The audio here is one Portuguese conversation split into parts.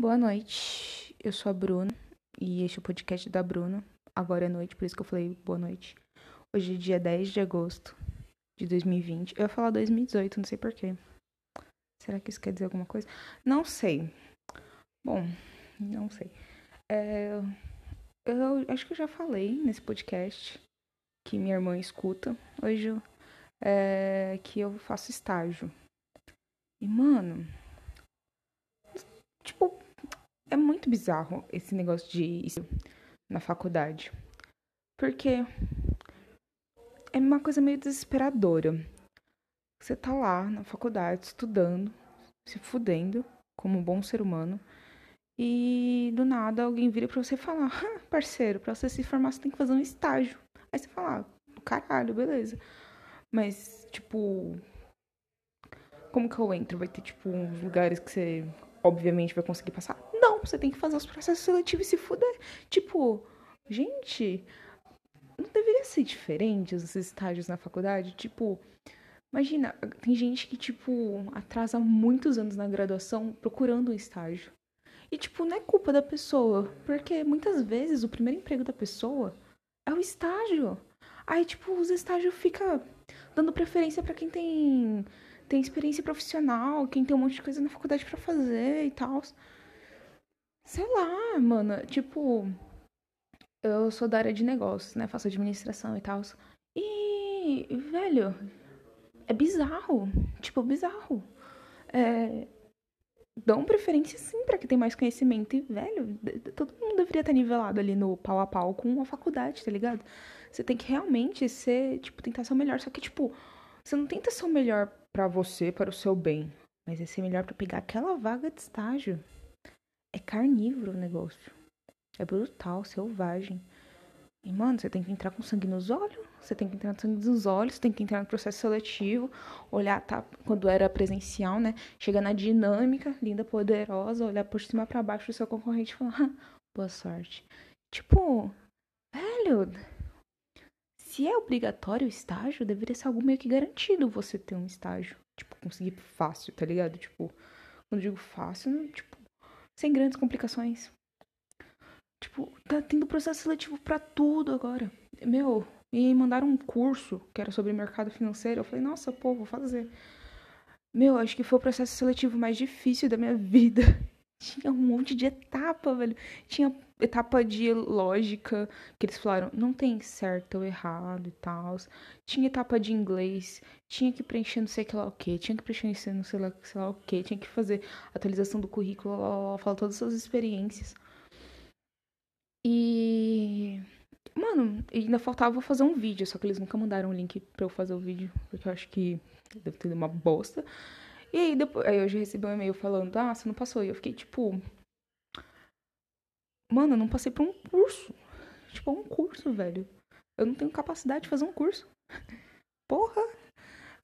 Boa noite, eu sou a Bruna e este é o podcast da Bruna. Agora é noite, por isso que eu falei boa noite. Hoje é dia 10 de agosto de 2020. Eu ia falar 2018, não sei porquê. Será que isso quer dizer alguma coisa? Não sei. Bom, não sei. É, eu acho que eu já falei nesse podcast que minha irmã escuta. Hoje é que eu faço estágio. E, mano, tipo, é muito bizarro esse negócio de ir na faculdade. Porque é uma coisa meio desesperadora. Você tá lá na faculdade estudando, se fudendo como um bom ser humano. E do nada alguém vira pra você falar: ah, parceiro, pra você se formar você tem que fazer um estágio. Aí você fala: ah, caralho, beleza. Mas, tipo. Como que eu entro? Vai ter, tipo, uns lugares que você obviamente vai conseguir passar? Não, você tem que fazer os processos seletivos e se fuder. Tipo, gente, não deveria ser diferente os estágios na faculdade? Tipo, imagina, tem gente que, tipo, atrasa muitos anos na graduação procurando um estágio. E, tipo, não é culpa da pessoa, porque muitas vezes o primeiro emprego da pessoa é o estágio. Aí, tipo, os estágios ficam dando preferência para quem tem tem experiência profissional, quem tem um monte de coisa na faculdade para fazer e tal. Sei lá, mano, tipo, eu sou da área de negócios, né? Faço administração e tal. E, velho, é bizarro. Tipo, bizarro. É, dão preferência sim para quem tem mais conhecimento. E, velho, todo mundo deveria estar nivelado ali no pau a pau com a faculdade, tá ligado? Você tem que realmente ser, tipo, tentar ser o melhor. Só que, tipo, você não tenta ser o melhor para você, para o seu bem, mas é ser melhor para pegar aquela vaga de estágio. É carnívoro o negócio. É brutal, selvagem. E, mano, você tem que entrar com sangue nos olhos, você tem que entrar com sangue nos olhos, você tem que entrar no processo seletivo, olhar, tá, quando era presencial, né? Chegar na dinâmica, linda, poderosa, olhar por cima para baixo do seu concorrente e falar, boa sorte. Tipo, velho, se é obrigatório o estágio, deveria ser algo meio que garantido você ter um estágio. Tipo, conseguir fácil, tá ligado? Tipo, quando digo fácil, tipo, sem grandes complicações. Tipo, tá tendo processo seletivo para tudo agora. Meu, e mandaram um curso que era sobre mercado financeiro. Eu falei, nossa, pô, vou fazer. Meu, acho que foi o processo seletivo mais difícil da minha vida. Tinha um monte de etapa, velho. Tinha etapa de lógica, que eles falaram, não tem certo ou errado e tal. Tinha etapa de inglês, tinha que preencher não sei lá o que, tinha que preencher não sei lá, sei lá o que, tinha que fazer atualização do currículo, lá, lá, lá, falar todas as suas experiências. E. Mano, ainda faltava fazer um vídeo, só que eles nunca mandaram o link pra eu fazer o vídeo, porque eu acho que deve ter uma bosta. E aí, depois, aí eu já recebi um e-mail falando, ah, você não passou. E eu fiquei tipo, Mano, eu não passei por um curso. Tipo, um curso, velho. Eu não tenho capacidade de fazer um curso. Porra!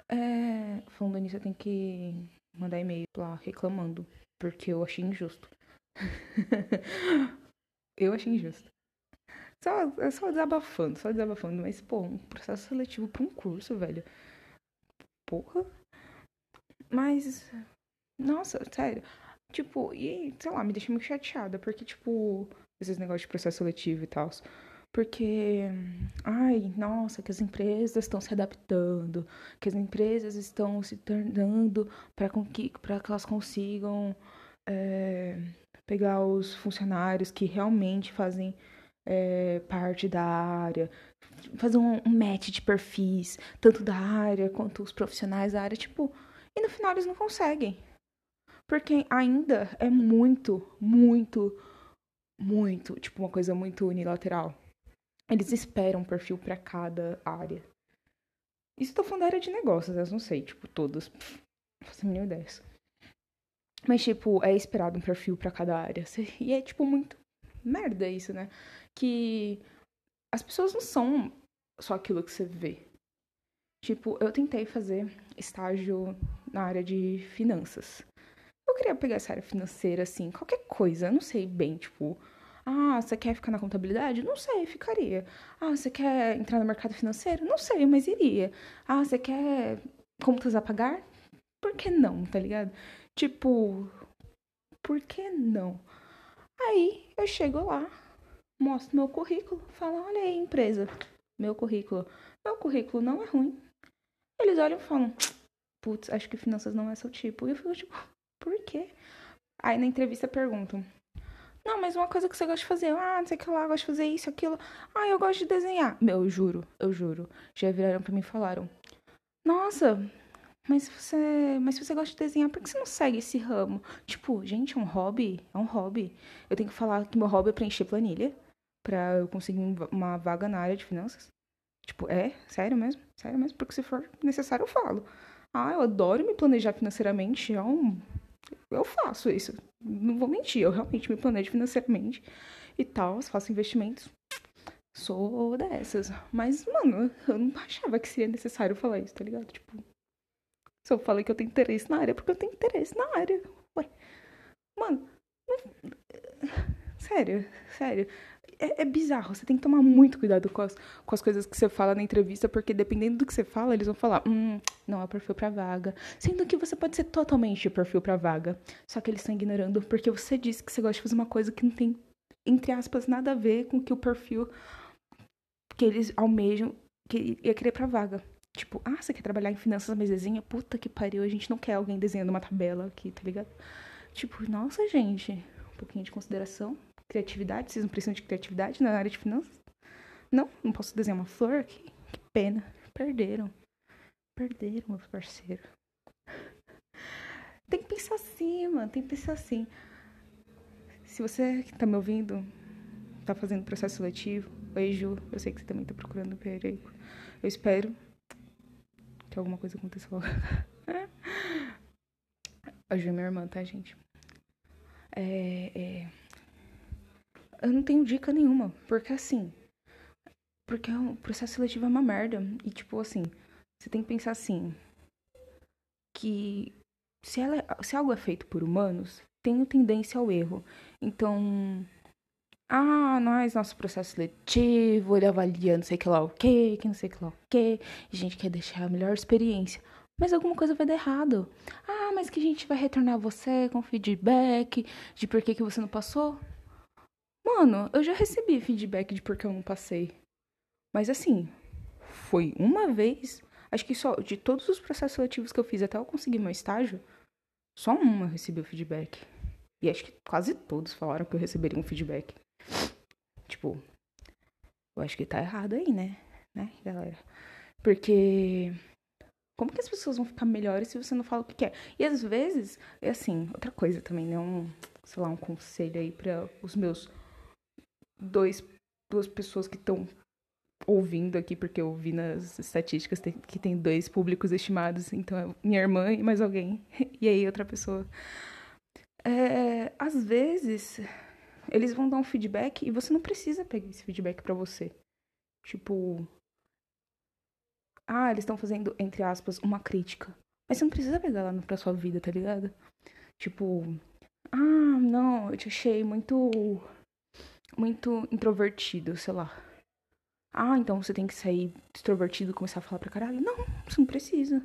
É... Falando nisso, eu tenho que mandar e-mail lá reclamando. Porque eu achei injusto. eu achei injusto. Só, só desabafando, só desabafando. Mas, pô, um processo seletivo pra um curso, velho. Porra. Mas. Nossa, sério. Tipo, e sei lá, me deixa muito chateada, porque, tipo, esses negócios de processo seletivo e tal. Porque, ai, nossa, que as empresas estão se adaptando, que as empresas estão se tornando para que, que elas consigam é, pegar os funcionários que realmente fazem é, parte da área, fazer um, um match de perfis, tanto da área quanto os profissionais da área, tipo, e no final eles não conseguem. Porque ainda é muito, muito, muito, tipo, uma coisa muito unilateral. Eles esperam um perfil para cada área. Isso tô falando da área de negócios, eu não sei, tipo, todas. Não faço a mínima ideia. Mas, tipo, é esperado um perfil para cada área. E é, tipo, muito merda isso, né? Que as pessoas não são só aquilo que você vê. Tipo, eu tentei fazer estágio na área de finanças queria pegar essa área financeira, assim, qualquer coisa, eu não sei bem, tipo, ah, você quer ficar na contabilidade? Não sei, ficaria. Ah, você quer entrar no mercado financeiro? Não sei, mas iria. Ah, você quer contas a pagar? Por que não, tá ligado? Tipo, por que não? Aí eu chego lá, mostro meu currículo, falo, olha aí, empresa, meu currículo. Meu currículo não é ruim. Eles olham e falam, putz, acho que finanças não é seu tipo. E eu fico tipo, por quê? Aí na entrevista perguntam, não, mas uma coisa que você gosta de fazer, ah, não sei o que lá, gosto de fazer isso, aquilo. Ah, eu gosto de desenhar. Meu, eu juro, eu juro. Já viraram pra mim e falaram, nossa, mas você, mas se você gosta de desenhar, por que você não segue esse ramo? Tipo, gente, é um hobby, é um hobby. Eu tenho que falar que meu hobby é preencher planilha para eu conseguir uma vaga na área de finanças. Tipo, é? Sério mesmo? Sério mesmo? Porque se for necessário, eu falo. Ah, eu adoro me planejar financeiramente. É um... Eu faço isso. Não vou mentir, eu realmente me planejo financeiramente e tal, faço investimentos. Sou dessas. Mas, mano, eu não achava que seria necessário falar isso, tá ligado? Tipo, se eu falei que eu tenho interesse na área, é porque eu tenho interesse na área. Ué. Mano, não... sério, sério. É, é, bizarro, você tem que tomar muito cuidado com as, com as coisas que você fala na entrevista, porque dependendo do que você fala, eles vão falar, hum, não é perfil pra vaga. Sendo que você pode ser totalmente perfil pra vaga. Só que eles estão ignorando porque você disse que você gosta de fazer uma coisa que não tem, entre aspas, nada a ver com que o perfil que eles almejam que ia querer pra vaga. Tipo, ah, você quer trabalhar em finanças, mas? Puta que pariu, a gente não quer alguém desenhando uma tabela aqui, tá ligado? Tipo, nossa, gente, um pouquinho de consideração. Criatividade, vocês não precisam de criatividade na área de finanças? Não, não posso desenhar uma flor aqui? Que pena. Perderam. Perderam, meu parceiro. Tem que pensar assim, mano. Tem que pensar assim. Se você que tá me ouvindo, tá fazendo processo seletivo, oi Ju, eu sei que você também tá procurando perigo. Eu espero que alguma coisa aconteça logo. A Ju é minha irmã, tá, gente? É, é... Eu não tenho dica nenhuma, porque assim. Porque o processo seletivo é uma merda. E, tipo, assim, você tem que pensar assim: que se, ela, se algo é feito por humanos, tem tendência ao erro. Então, ah, nós, nosso processo seletivo, ele avalia não sei que lá o que, que não sei que lá o que, a gente quer deixar a melhor experiência. Mas alguma coisa vai dar errado. Ah, mas que a gente vai retornar você com feedback de por que, que você não passou. Mano, eu já recebi feedback de por que eu não passei. Mas assim, foi uma vez. Acho que só de todos os processos seletivos que eu fiz até eu conseguir meu estágio, só uma recebeu feedback. E acho que quase todos falaram que eu receberia um feedback. Tipo, eu acho que tá errado aí, né? Né, galera? Porque como que as pessoas vão ficar melhores se você não fala o que quer? E às vezes, é assim, outra coisa também, né? Um, sei lá, um conselho aí para os meus dois, duas pessoas que estão ouvindo aqui, porque eu vi nas estatísticas que tem dois públicos estimados, então é minha irmã e mais alguém, e aí outra pessoa. É, às vezes, eles vão dar um feedback e você não precisa pegar esse feedback para você. Tipo. Ah, eles estão fazendo, entre aspas, uma crítica. Mas você não precisa pegar lá pra sua vida, tá ligado? Tipo. Ah, não, eu te achei muito. Muito introvertido, sei lá. Ah, então você tem que sair extrovertido e começar a falar pra caralho. Não, você não precisa.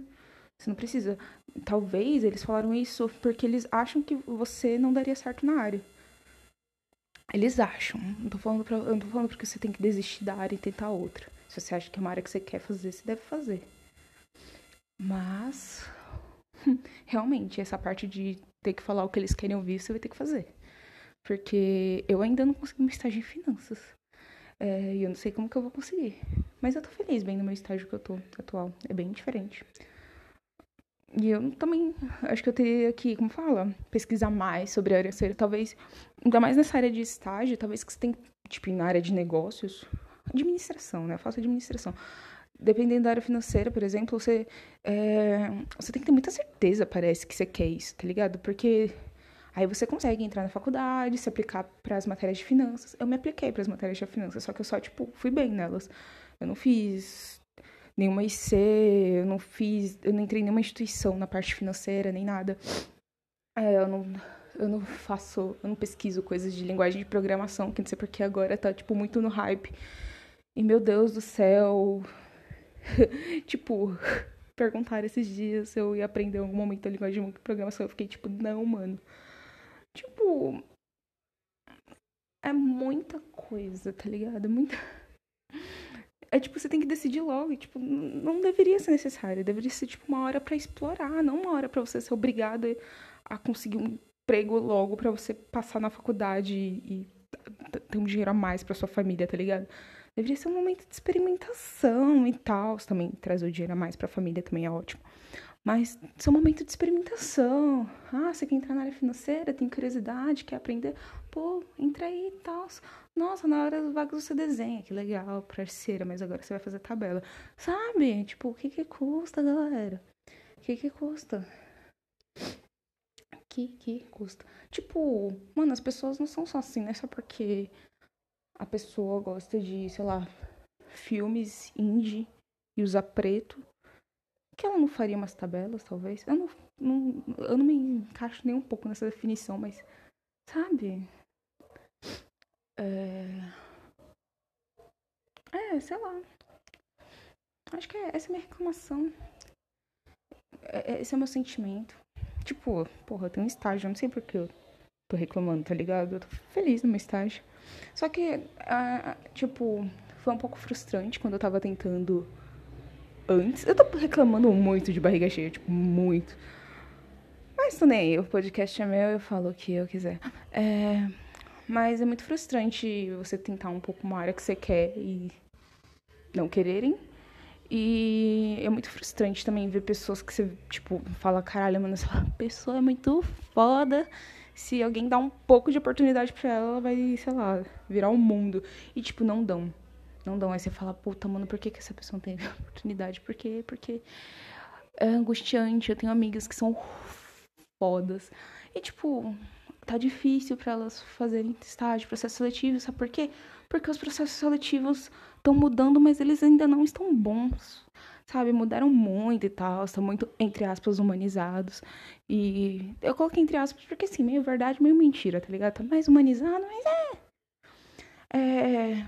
Você não precisa. Talvez eles falaram isso porque eles acham que você não daria certo na área. Eles acham. Não tô falando, pra, não tô falando porque você tem que desistir da área e tentar outra. Se você acha que é uma área que você quer fazer, você deve fazer. Mas, realmente, essa parte de ter que falar o que eles querem ouvir, você vai ter que fazer. Porque eu ainda não consegui um estágio em finanças. É, e eu não sei como que eu vou conseguir. Mas eu tô feliz bem no meu estágio que eu tô atual. É bem diferente. E eu também acho que eu teria que, como fala, pesquisar mais sobre a área financeira. Talvez, ainda mais nessa área de estágio, talvez que você tem, tipo, na área de negócios, administração, né? Eu faço administração. Dependendo da área financeira, por exemplo, você, é, você tem que ter muita certeza, parece, que você quer isso, tá ligado? Porque aí você consegue entrar na faculdade, se aplicar para as matérias de finanças. Eu me apliquei para as matérias de finanças, só que eu só, tipo, fui bem nelas. Eu não fiz nenhuma IC, eu não fiz, eu não entrei em nenhuma instituição na parte financeira, nem nada. É, eu não, eu não faço, eu não pesquiso coisas de linguagem de programação, que não sei porque agora tá, tipo, muito no hype. E, meu Deus do céu, tipo, perguntaram esses dias se eu ia aprender em algum momento a linguagem de programação. Eu fiquei tipo, não, mano. Tipo. É muita coisa, tá ligado? Muita. É tipo, você tem que decidir logo. E, tipo, não deveria ser necessário. Deveria ser, tipo, uma hora para explorar, não uma hora para você ser obrigado a conseguir um emprego logo para você passar na faculdade e, ter um dinheiro a mais para sua família, tá ligado? Deveria ser um momento de experimentação e tal. Também trazer o dinheiro a mais pra família também é ótimo. Mas é um momento de experimentação. Ah, você quer entrar na área financeira, tem curiosidade, quer aprender? Pô, entra aí e tal. Nossa, na hora do vagas você desenha, que legal, parceira, mas agora você vai fazer tabela. Sabe? Tipo, o que que custa, galera? O que que custa? Que que custa? Tipo, mano, as pessoas não são só assim, né? Só porque a pessoa gosta de, sei lá, filmes indie e usar preto, que ela não faria umas tabelas, talvez. Eu não, não, eu não me encaixo nem um pouco nessa definição, mas, sabe? É, é sei lá. Acho que é, essa é a minha reclamação. É, é esse é o meu sentimento. Tipo, porra, eu tenho um estágio, eu não sei por que eu tô reclamando, tá ligado? Eu tô feliz no meu estágio. Só que, uh, tipo, foi um pouco frustrante quando eu tava tentando antes. Eu tô reclamando muito de barriga cheia, tipo, muito. Mas tô nem aí, o podcast é meu, eu falo o que eu quiser. É, mas é muito frustrante você tentar um pouco uma área que você quer e não quererem. E é muito frustrante também ver pessoas que você, tipo, fala, caralho, mano, essa pessoa é muito foda se alguém dá um pouco de oportunidade para ela, ela vai, sei lá, virar o um mundo. E, tipo, não dão. Não dão. Aí você fala, puta, mano, por que, que essa pessoa não tem oportunidade? Por quê? Porque é angustiante. Eu tenho amigas que são fodas. E, tipo, tá difícil para elas fazerem estágio, processo seletivo. Sabe por quê? Porque os processos seletivos estão mudando, mas eles ainda não estão bons sabe, mudaram muito e tal, estão muito, entre aspas, humanizados. E eu coloquei entre aspas porque, assim, meio verdade, meio mentira, tá ligado? Tá mais humanizado, mas é. É.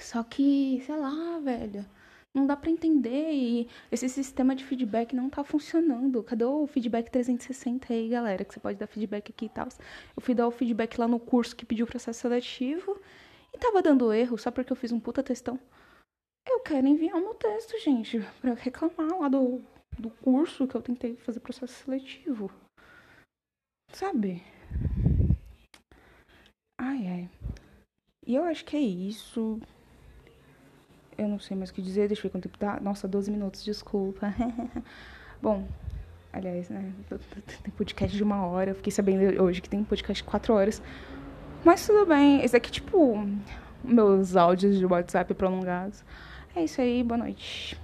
Só que, sei lá, velho. Não dá para entender e esse sistema de feedback não tá funcionando. Cadê o feedback 360 aí, galera? Que você pode dar feedback aqui e tal. Eu fui dar o feedback lá no curso que pediu processo seletivo e tava dando erro só porque eu fiz um puta textão. Eu quero enviar o meu texto, gente, para reclamar lá do, do curso que eu tentei fazer processo seletivo. Sabe? Ai, ai. E eu acho que é isso. Eu não sei mais o que dizer, deixa eu ver quanto tempo tá. Nossa, 12 minutos, desculpa. Bom, aliás, né? Tem podcast de uma hora. Eu fiquei sabendo hoje que tem podcast de 4 horas. Mas tudo bem. Esse aqui, tipo, meus áudios de WhatsApp prolongados. É isso aí, boa noite.